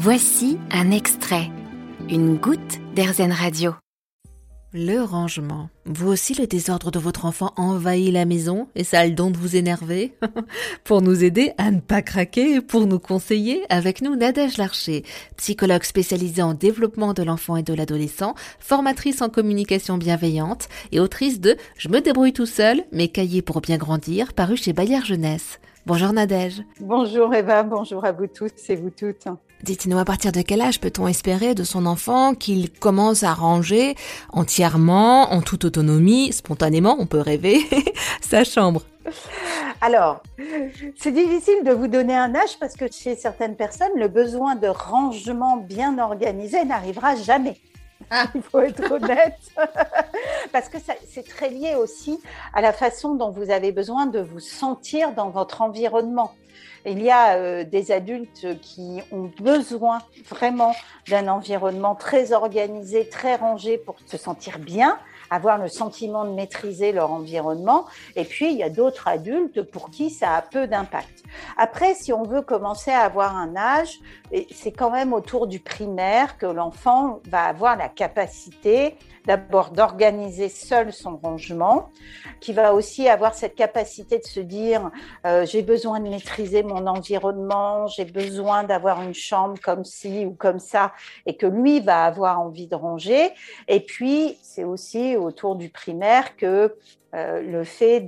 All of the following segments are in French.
Voici un extrait, une goutte d'Airzen Radio. Le rangement. Vous aussi, le désordre de votre enfant envahit la maison et ça a le don de vous énerver Pour nous aider à ne pas craquer pour nous conseiller, avec nous Nadège Larcher, psychologue spécialisée en développement de l'enfant et de l'adolescent, formatrice en communication bienveillante et autrice de Je me débrouille tout seul, mes cahiers pour bien grandir, paru chez Bayard Jeunesse. Bonjour Nadège. Bonjour Eva, bonjour à vous tous et vous toutes. Dites-nous à partir de quel âge peut-on espérer de son enfant qu'il commence à ranger entièrement, en toute autonomie, spontanément, on peut rêver, sa chambre? Alors, c'est difficile de vous donner un âge parce que chez certaines personnes, le besoin de rangement bien organisé n'arrivera jamais. Il faut être honnête. Parce que c'est très lié aussi à la façon dont vous avez besoin de vous sentir dans votre environnement. Il y a euh, des adultes qui ont besoin vraiment d'un environnement très organisé, très rangé pour se sentir bien, avoir le sentiment de maîtriser leur environnement. Et puis, il y a d'autres adultes pour qui ça a peu d'impact. Après, si on veut commencer à avoir un âge, c'est quand même autour du primaire que l'enfant va avoir la capacité d'abord d'organiser seul son rangement, qui va aussi avoir cette capacité de se dire euh, j'ai besoin de maîtriser mon environnement, j'ai besoin d'avoir une chambre comme ci ou comme ça, et que lui va avoir envie de ranger. Et puis c'est aussi autour du primaire que euh, le fait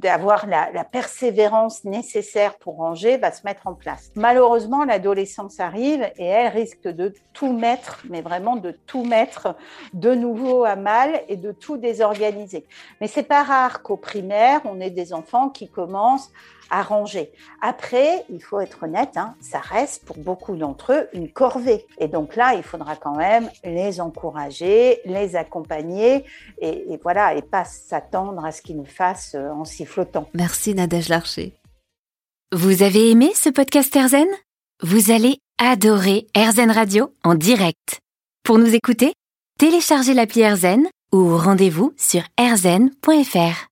d'avoir la, persévérance nécessaire pour ranger va se mettre en place. Malheureusement, l'adolescence arrive et elle risque de tout mettre, mais vraiment de tout mettre de nouveau à mal et de tout désorganiser. Mais c'est pas rare qu'au primaire, on ait des enfants qui commencent à ranger. Après, il faut être honnête, hein, ça reste pour beaucoup d'entre eux une corvée. Et donc là, il faudra quand même les encourager, les accompagner et voilà, et pas s'attendre à ce qu'ils nous fassent euh, en sifflotant. Merci Nadège Larcher. Vous avez aimé ce podcast Erzen Vous allez adorer Erzen Radio en direct. Pour nous écouter, téléchargez l'appli Erzen ou rendez-vous sur erzen.fr.